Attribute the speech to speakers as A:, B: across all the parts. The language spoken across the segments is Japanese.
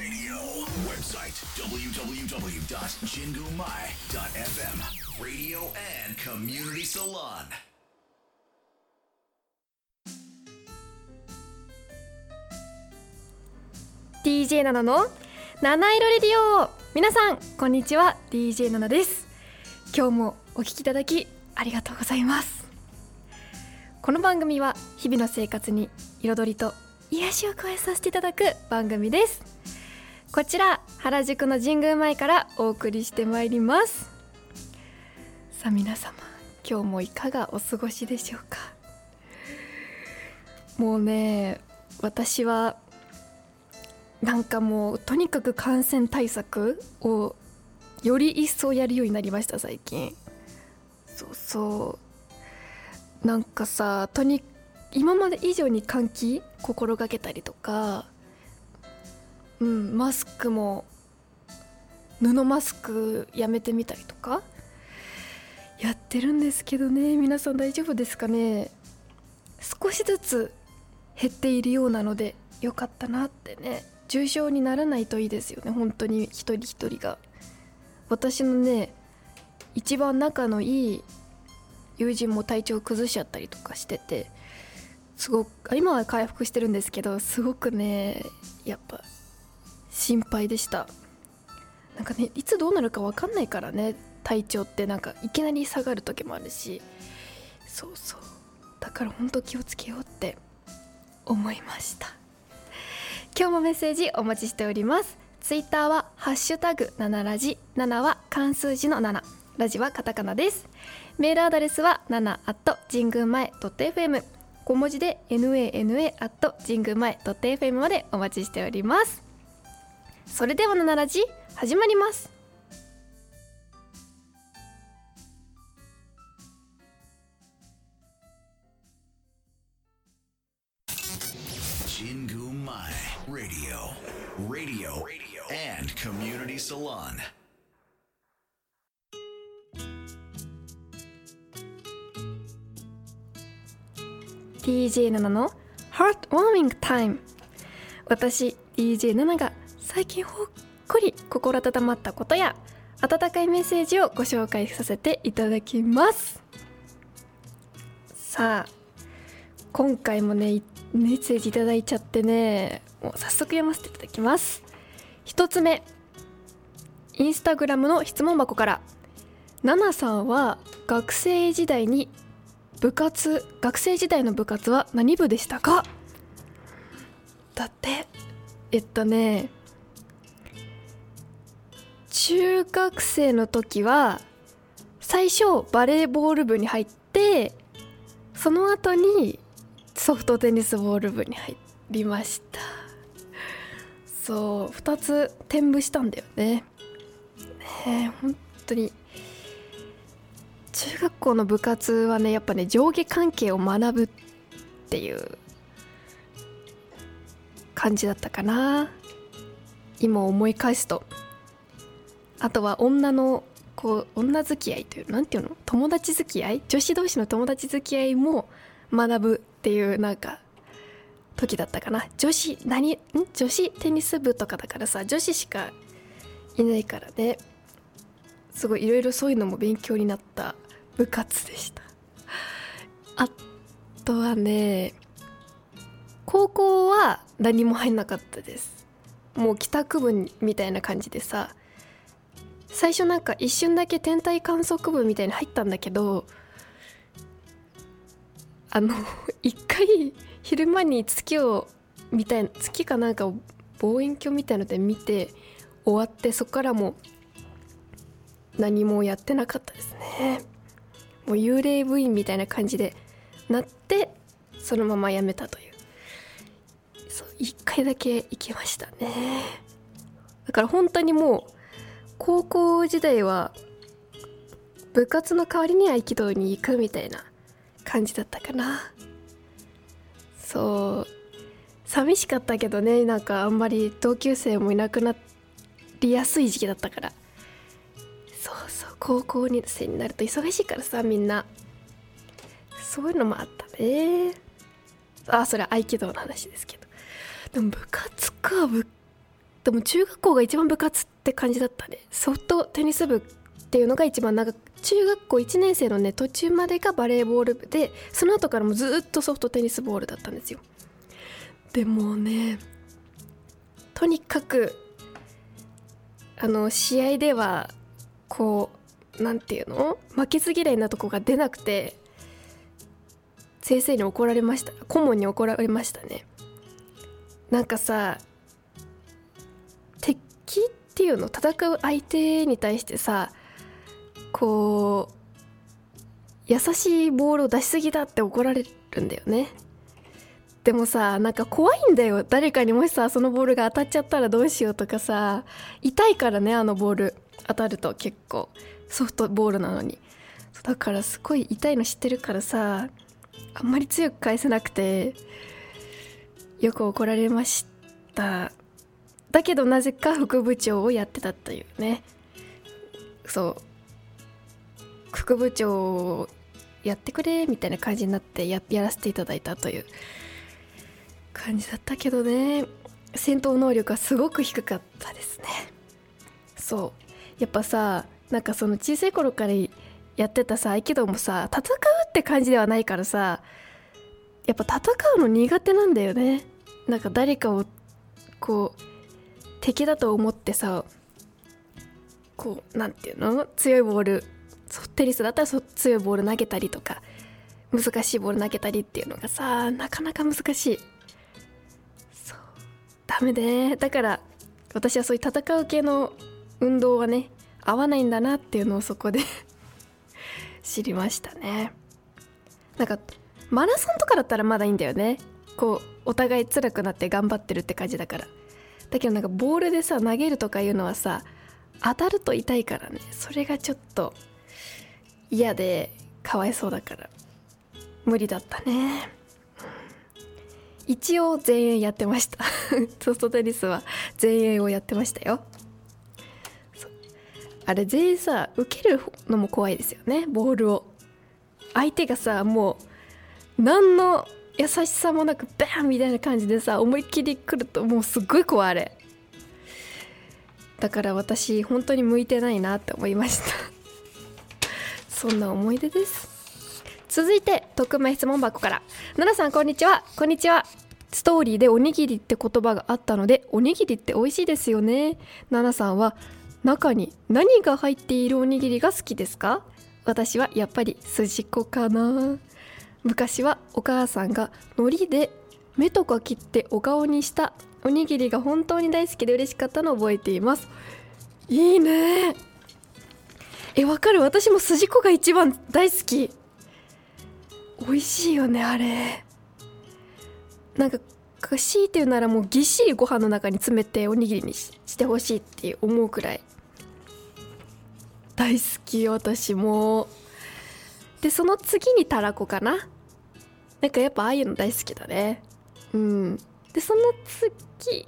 A: Radio. Website www.jingumai.fm. Radio and Community Salon.
B: 「DJ ナナの七色レディオ」皆さんこんにちは DJ ナナです今日もお聞きいただきありがとうございますこの番組は日々の生活に彩りと癒しを加えさせていただく番組ですこちら原宿の神宮前からお送りしてまいります。さあ皆様今日もいかがお過ごしでしょうか？もうね私はなんかもうとにかく感染対策をより一層やるようになりました最近。そうそう。なんかさとに今まで以上に換気心がけたりとかうんマスクも布マスクやめてみたりとかやってるんですけどね。皆さん大丈夫ですかね。少しずつ減っているようなのでよかったなってね。重症にならないといいですよね。本当に一人一人が。私のね一番仲のいい友人も体調崩しちゃったりとかしててすごく今は回復してるんですけどすごくねやっぱ心配でした。なんかねいつどうなるか分かんないからね体調ってなんかいきなり下がる時もあるし。そうそう。だから本当気をつけようって思いました。今日もメッセージお待ちしております。ツイッターはハッシュタグ7ラジ。7は漢数字の7ラジはカタカナです。メールアドレスは7 at 神宮前 .fm 小文字で nana at 神宮前 .fm までお待ちしております。それでは7ラジ始まります
A: 神宮前 Radio. Radio. And Community Salon.
B: DJ7 の Heartwarming Time 私 DJ7 が最近ほっこり心温まったことや温かいメッセージをご紹介させていただきます。さあ今回もねメッセージいただいちゃってねもう早速読ませていただきます。一つ目インスタグラムの質問箱から。ナナさんは学生時代に部活学生時代の部活は何部でしたか？だってえっとね中学生の時は最初バレーボール部に入ってその後にソフトテニスボール部に入りました。そう2つ転部したんだよね。ねえ本当に。中学校の部活はねやっぱね上下関係を学ぶっていう感じだったかな。今思い返すと。あとは女のこう女付き合いというなんていうの？友達付き合い？女子同士の友達付き合いも学ぶっていうなんか時だったかな。女子何？ん？女子テニス部とかだからさ女子しかいないからね。すごいいろいろそういうのも勉強になった部活でした。あとはね高校は何も入んなかったです。もう帰宅部みたいな感じでさ最初なんか一瞬だけ天体観測部みたいに入ったんだけどあの 一回昼間に月をみたいな月かなんかを望遠鏡みたいので見て終わってそこからも何もやってなかったですね。もう幽霊部員みたいな感じでなってそのままやめたという。そう一回だけ行きましたね。だから本当にもう高校時代は部活の代わりに合気道に行くみたいな感じだったかな。そう。寂しかったけどねなんかあんまり同級生もいなくなりやすい時期だったから。そうそう高校2生になると忙しいからさみんな。そういうのもあったね。あそれ合気道の話ですけど。でも部活か部でも中学校が一番部活って感じだったね。ソフトテニス部っていうのが一番長く中学校1年生のね途中までがバレーボール部でその後からもずっとソフトテニスボールだったんですよ。でもねとにかくあの試合ではこうなんていうの？負けず嫌いなとこが出なくて先生に怒られました。顧問に怒られましたね。なんかさ敵っていうの戦う相手に対してさこう優しいボールを出しすぎだって怒られるんだよね。でもさなんか怖いんだよ。誰かにもしさそのボールが当たっちゃったらどうしようとかさ痛いからねあのボール。当たると結構。ソフトボールなのに。だからすごい痛いの知ってるからさあんまり強く返せなくてよく怒られました。だけどなぜか副部長をやってたというね。そう。副部長をやってくれみたいな感じになってややらせていただいたという感じだったけどね。戦闘能力はすごく低かったですね。そう。やっぱさなんかその小さい頃からやってたさ合気道もさ戦うって感じではないからさやっぱ戦うの苦手なんだよね。なんか誰かをこう敵だと思ってさこうなんていうの？強いボールテニスだったら強いボール投げたりとか難しいボール投げたりっていうのがさなかなか難しい。そう。ダメで。だから私はそういう戦う系の運動はね合わないんだなっていうのをそこで 知りましたね。なんかマラソンとかだったらまだいいんだよね。こうお互い辛くなって頑張ってるって感じだから。だけどなんかボールでさ投げるとかいうのはさ当たると痛いからね。それがちょっと嫌でかわいそうだから。無理だったね。一応前衛やってました。ソフトテニスは前衛をやってましたよ。あれ全員さ受けるのも怖いですよね。ボールを。相手がさもう何の優しさもなくバーンみたいな感じでさ思いっきり来るともうすっごい怖いあれ。だから私本当に向いてないなって思いました。そんな思い出です。続いて匿名質問箱から。奈々さんこんにちは。こんにちは。ストーリーでおにぎりって言葉があったのでおにぎりって美味しいですよね。奈々さんは中に何が入っているおにぎりが好きですか？私はやっぱり筋子かな。昔はお母さんが海苔で目とか切ってお顔にしたおにぎりが本当に大好きで嬉しかったのを覚えています。いいね。えわかる。私も筋子が一番大好き。美味しいよねあれ。なんか強いって言うならもうぎっしりご飯の中に詰めておにぎりにしてほしいって思うくらい。大好き私も。でその次にたらこかな。なんかやっぱああいうの大好きだね。うん。でその次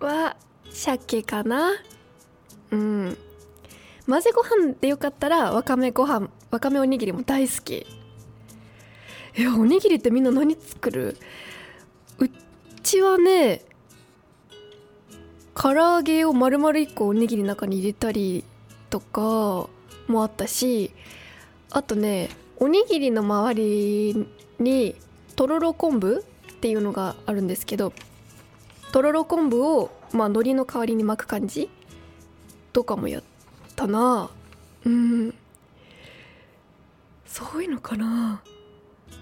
B: は鮭かな。うん。混ぜご飯でよかったらわかめご飯わかめおにぎりも大好き。えおにぎりってみんな何作る？うちはね唐揚げを丸々1個おにぎりの中に入れたりとかもあったしあとねおにぎりの周りにとろろ昆布っていうのがあるんですけどとろろ昆布をまあ海苔の代わりに巻く感じとかもやったな。うん。そういうのかな。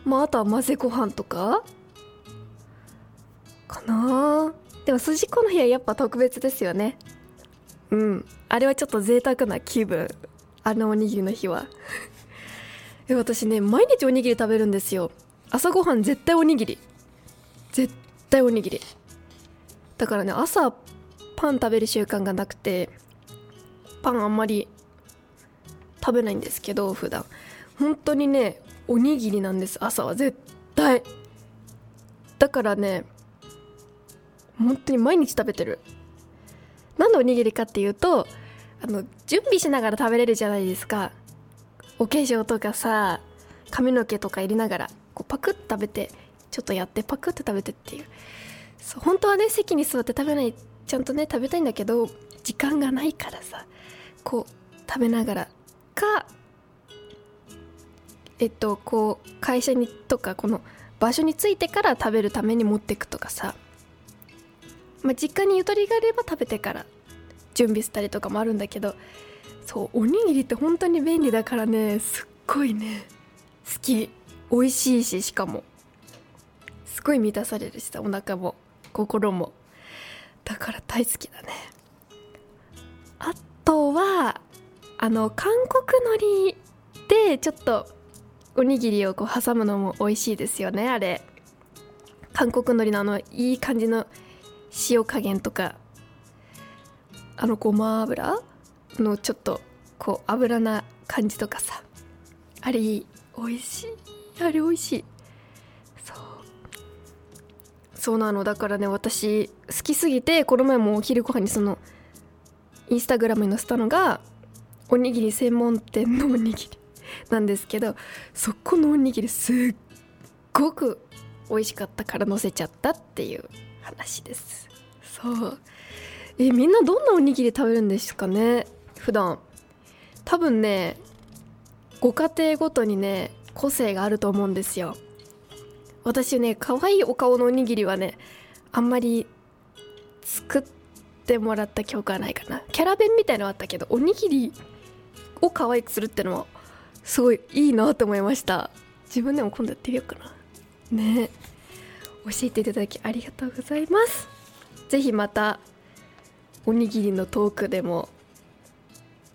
B: まああとは混ぜご飯とか。かな。でも筋子の日はやっぱ特別ですよね。うん。あれはちょっと贅沢な気分。あのおにぎりの日は。え私ね毎日おにぎり食べるんですよ。朝ごはん絶対おにぎり。絶対おにぎり。だからね朝パン食べる習慣がなくてパンあんまり食べないんですけど普段。本当にねおにぎりなんです。朝は絶対。だからね本当に毎日食べてる。なんでおにぎりかっていうとあの準備しながら食べれるじゃないですか。お化粧とかさ髪の毛とか入れながらこうパクッと食べてちょっとやってパクッと食べてっていう。そう本当はね席に座って食べないちゃんとね食べたいんだけど時間がないからさこう食べながらかえっとこう会社にとかこの場所に着いてから食べるために持ってくとかさ、まあ、実家にゆとりがあれば食べてから準備したりとかもあるんだけどそうおにぎりって本当に便利だからねすっごいね好き。美味しいししかも。すごい満たされるしさお腹も。心も。だから大好きだね。あとはあの韓国海苔でちょっとおにぎりをこう挟むのも美味しいですよねあれ。韓国海苔のあのいい感じの塩加減とか。あのごま油のちょっとこう油な感じとかさあれいい。美味しい。あれ美味しい。そう。そうなの。だからね私好きすぎてこの前もお昼ご飯にそのインスタグラムに載せたのがおにぎり専門店のおにぎり なんですけどそこのおにぎりすっごく美味しかったから載せちゃったっていう話です。そう。えみんなどんなおにぎり食べるんですかね？普段。多分ねご家庭ごとにね個性があると思うんですよ。私ね可愛いお顔のおにぎりはねあんまり作ってもらった記憶はないかな。キャラ弁みたいのはあったけどおにぎりを可愛くするってのはすごいいいなと思いました。自分でも今度やってみようかな。ね。教えていただきありがとうございます。是非またおにぎりのトークでも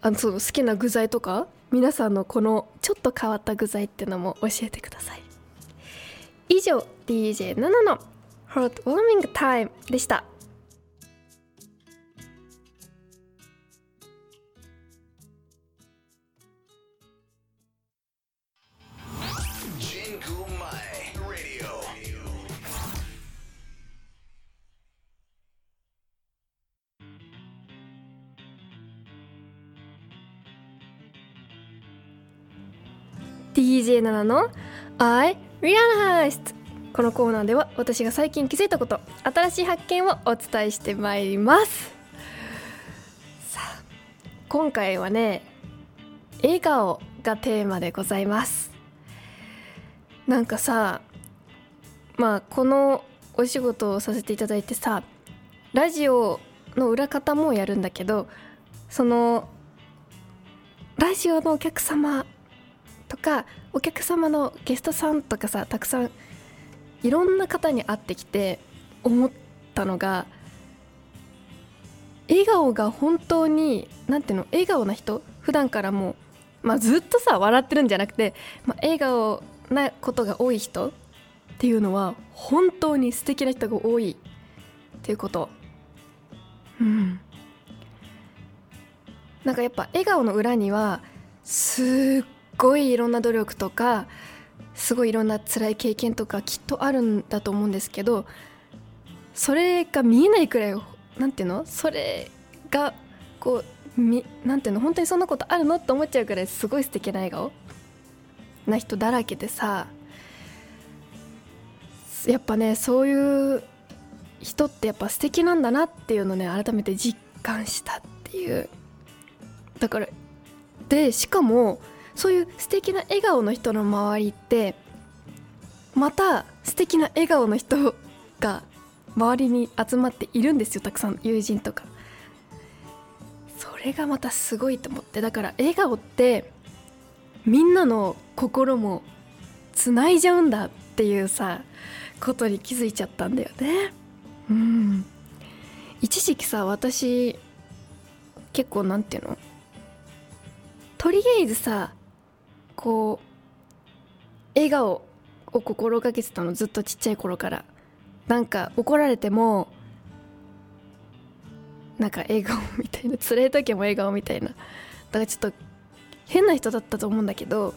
B: あのその好きな具材とか皆さんのこのちょっと変わった具材っていうのも教えてください。以上 DJ7 の Hot Warming Time でした。DJ7 の？I Realized」このコーナーでは私が最近気づいたこと新しい発見をお伝えしてまいります。さあ今回はね笑顔がテーマでございます。なんかさまあこのお仕事をさせていただいてさラジオの裏方もやるんだけどそのラジオのお客様とかお客様のゲストさんとかさたくさんいろんな方に会ってきて思ったのが笑顔が本当になんていうの笑顔な人普段からもう、まあ、ずっとさ笑ってるんじゃなくて、まあ、笑顔なことが多い人っていうのは本当に素敵な人が多いっていうこと。うん。なんかやっぱ笑顔の裏にはすっごいいろんな努力とかすごいいろんな辛い経験とかきっとあるんだと思うんですけどそれが見えないくらいなんていうの？それがこうみなんていうの？本当にそんなことあるの？って思っちゃうくらいすごい素敵な笑顔な人だらけでさやっぱねそういう人ってやっぱ素敵なんだなっていうのね改めて実感したっていう。だからでしかもそういう素敵な笑顔の人の周りってまた素敵な笑顔の人が周りに集まっているんですよたくさん友人とか。それがまたすごいと思って。だから笑顔ってみんなの心もつないじゃうんだっていうさことに気づいちゃったんだよね。うん。一時期さ私結構なんていうの？とりあえずさこう笑顔を心がけてたのずっとちっちゃい頃から。なんか怒られてもなんか笑顔みたいな辛い時も笑顔みたいな。だからちょっと変な人だったと思うんだけど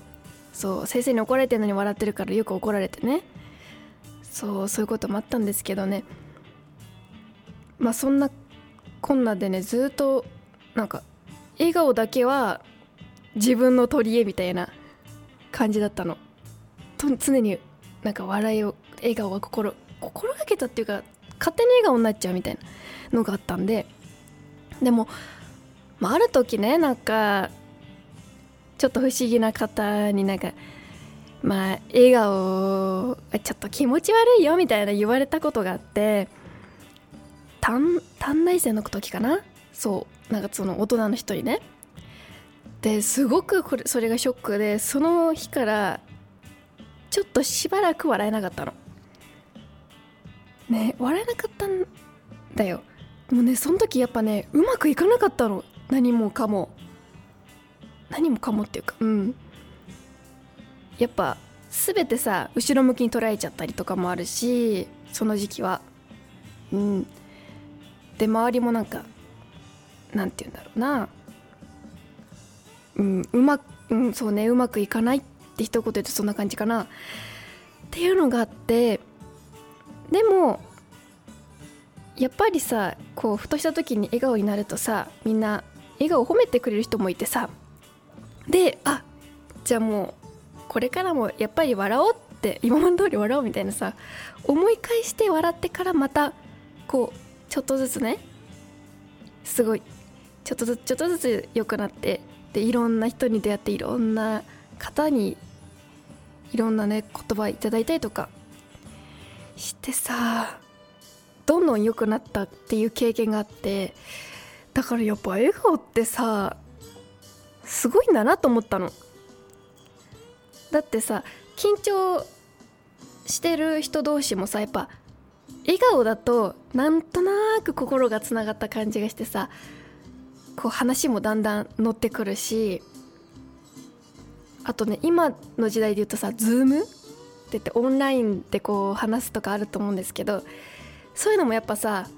B: そう先生に怒られてるのに笑ってるからよく怒られてね。そうそういうこともあったんですけどね。まあそんなこんなでねずっとなんか笑顔だけは自分の取り柄みたいな。感じだったの。と常になんか笑いを笑顔が心心がけたっていうか勝手に笑顔になっちゃうみたいなのがあったんで。でも、まあ、ある時ねなんかちょっと不思議な方になんかまあ笑顔ちょっと気持ち悪いよみたいな言われたことがあって短短大生の時かな？そう。なんかその大人の人にね。ですごくこれそれがショックでその日からちょっとしばらく笑えなかったの。ね笑えなかったんだよ。もうねその時やっぱねうまくいかなかったの。何もかも。何もかもっていうかうん。やっぱ全てさ後ろ向きに捉えちゃったりとかもあるしその時期は。うん。で周りもなんかなんて言うんだろうな。うんうまく、うん、そうねうまくいかないって一言でそんな感じかな。っていうのがあってでもやっぱりさこうふとした時に笑顔になるとさみんな笑顔を褒めてくれる人もいてさであじゃあもうこれからもやっぱり笑おうって今まで通り笑おうみたいなさ思い返して笑ってからまたこうちょっとずつねすごいちょっとずつちょっとずつ良くなってでいろんな人に出会っていろんな方にいろんなね言葉いただいたりとかしてさどんどん良くなったっていう経験があってだからやっぱ笑顔ってさすごいんだなと思ったの。だってさ緊張してる人同士もさやっぱ笑顔だとなんとなく心がつながった感じがしてさこう話もだんだん乗ってくるしあとね今の時代で言うとさ Zoom って言ってオンラインでこう話すとかあると思うんですけどそういうのもやっぱさ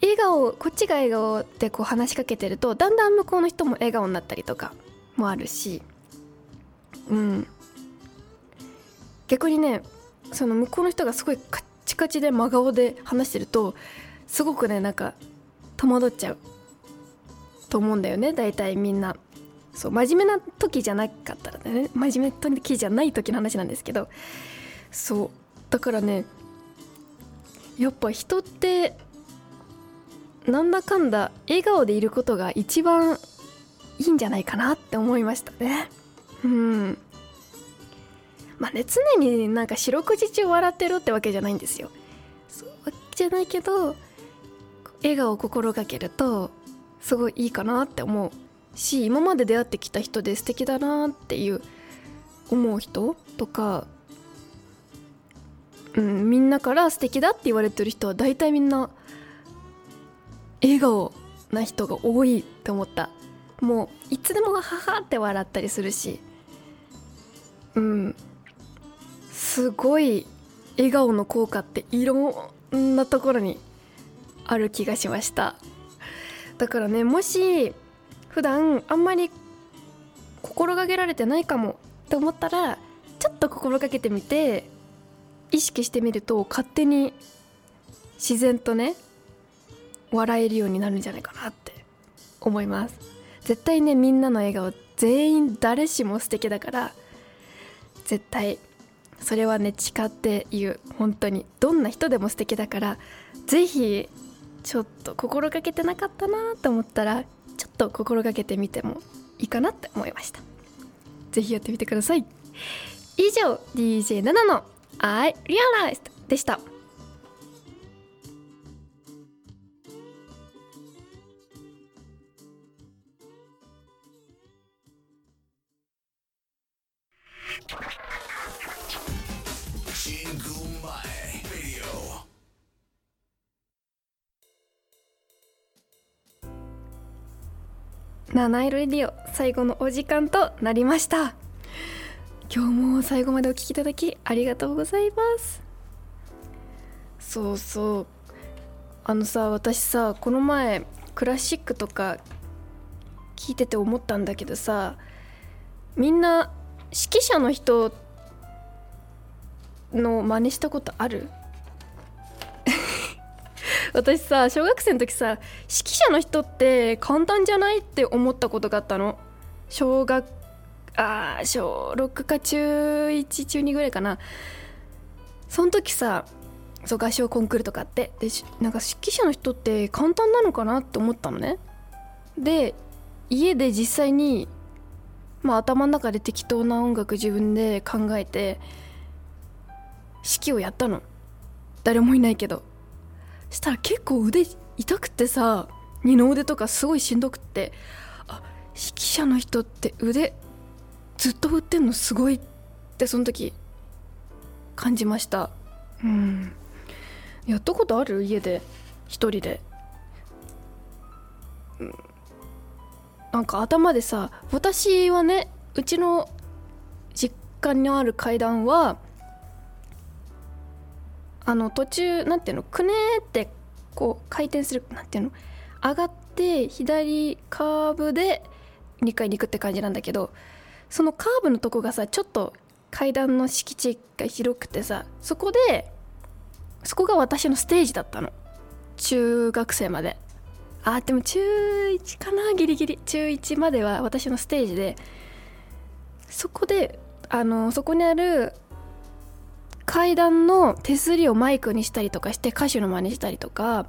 B: 笑顔こっちが笑顔でこう話しかけてるとだんだん向こうの人も笑顔になったりとかもあるしうん。逆にねその向こうの人がすごいカッチカチで真顔で話してるとすごくねなんか戸惑っちゃう。と思うんだよね大体みんな。そう真面目な時じゃなかったらね真面目な時じゃない時の話なんですけど。そうだからねやっぱ人ってなんだかんだ笑顔でいることが一番いいんじゃないかなって思いましたね。うん。まあね常になんか四六時中笑ってるってわけじゃないんですよ。そうじゃないけど笑顔を心がけるとすごいいいかなって思うし今まで出会ってきた人で素敵だなっていう思う人とか、うん、みんなから素敵だって言われてる人は大体みんな笑顔な人が多いって思った。もういつでもははって笑ったりするしうんすごい笑顔の効果っていろんなところにある気がしました。だからねもし普段あんまり心がけられてないかもって思ったらちょっと心がけてみて意識してみると勝手に自然とね笑えるようになるんじゃないかなって思います。絶対ねみんなの笑顔全員誰しも素敵だから絶対それはね誓って言う。本当にどんな人でも素敵だから是非ちょっと心がけてなかったなと思ったらちょっと心がけてみてもいいかなって思いました。是非やってみてください。以上 DJ7 の I Realized でした。七色レディオ最後のお時間となりました。今日も最後までお聴きいただきありがとうございます。そうそう。あのさ私さこの前クラシックとか聞いてて思ったんだけどさみんな指揮者の人の真似したことある？私さ小学生の時さ指揮者の人って簡単じゃないって思ったことがあったの。小学あ小6か中1中2ぐらいかな。その時さそう合唱コンクールとかって。でしなんか指揮者の人って簡単なのかなって思ったのね。で家で実際にまあ頭の中で適当な音楽自分で考えて指揮をやったの。誰もいないけど。したら結構腕痛くてさ二の腕とかすごいしんどくってあ指揮者の人って腕ずっと振ってんのすごいってその時感じました。うん。やったことある？家で？一人で、うん、なんか頭でさ私はねうちの実家にある階段はあの途中なんていうのくねーってこう回転するなんていうの上がって左カーブで2階に行くって感じなんだけどそのカーブのとこがさちょっと階段の敷地が広くてさそこでそこが私のステージだったの。中学生まで。あでも中1かなギリギリ。中1までは私のステージで。そこであのそこにある階段の手すりをマイクにしたりとかして歌手の真似したりとか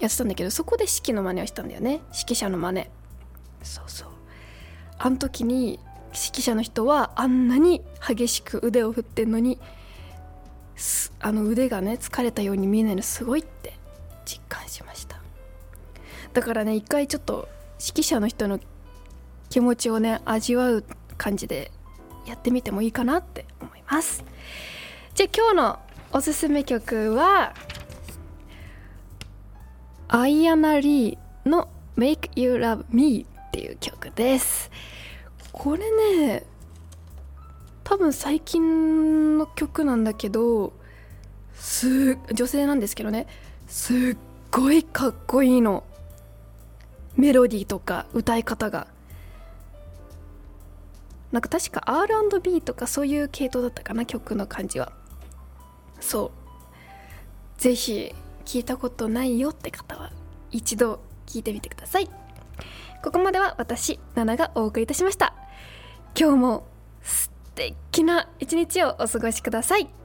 B: やってたんだけどそこで指揮の真似をしたんだよね。指揮者の真似。そうそう。あの時に指揮者の人はあんなに激しく腕を振ってんのにあの腕がね疲れたように見えないのすごいって実感しました。だからね一回ちょっと指揮者の人の気持ちをね味わう感じでやってみてもいいかなって思いますじゃあ今日のおすすめ曲はアイアナ・リーの「Make You Love Me」っていう曲です。これね多分最近の曲なんだけどす女性なんですけどねすっごいかっこいいの。メロディーとか歌い方が。なんか確か R&B とかそういう系統だったかな曲の感じは。そう。ぜひ聞いたことないよって方は一度聞いてみてください。ここまでは私ナナがお送りいたしました。今日も素敵な一日をお過ごしください「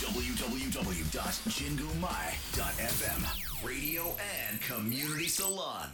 A: www.jingumai.fm Radio and Community Salon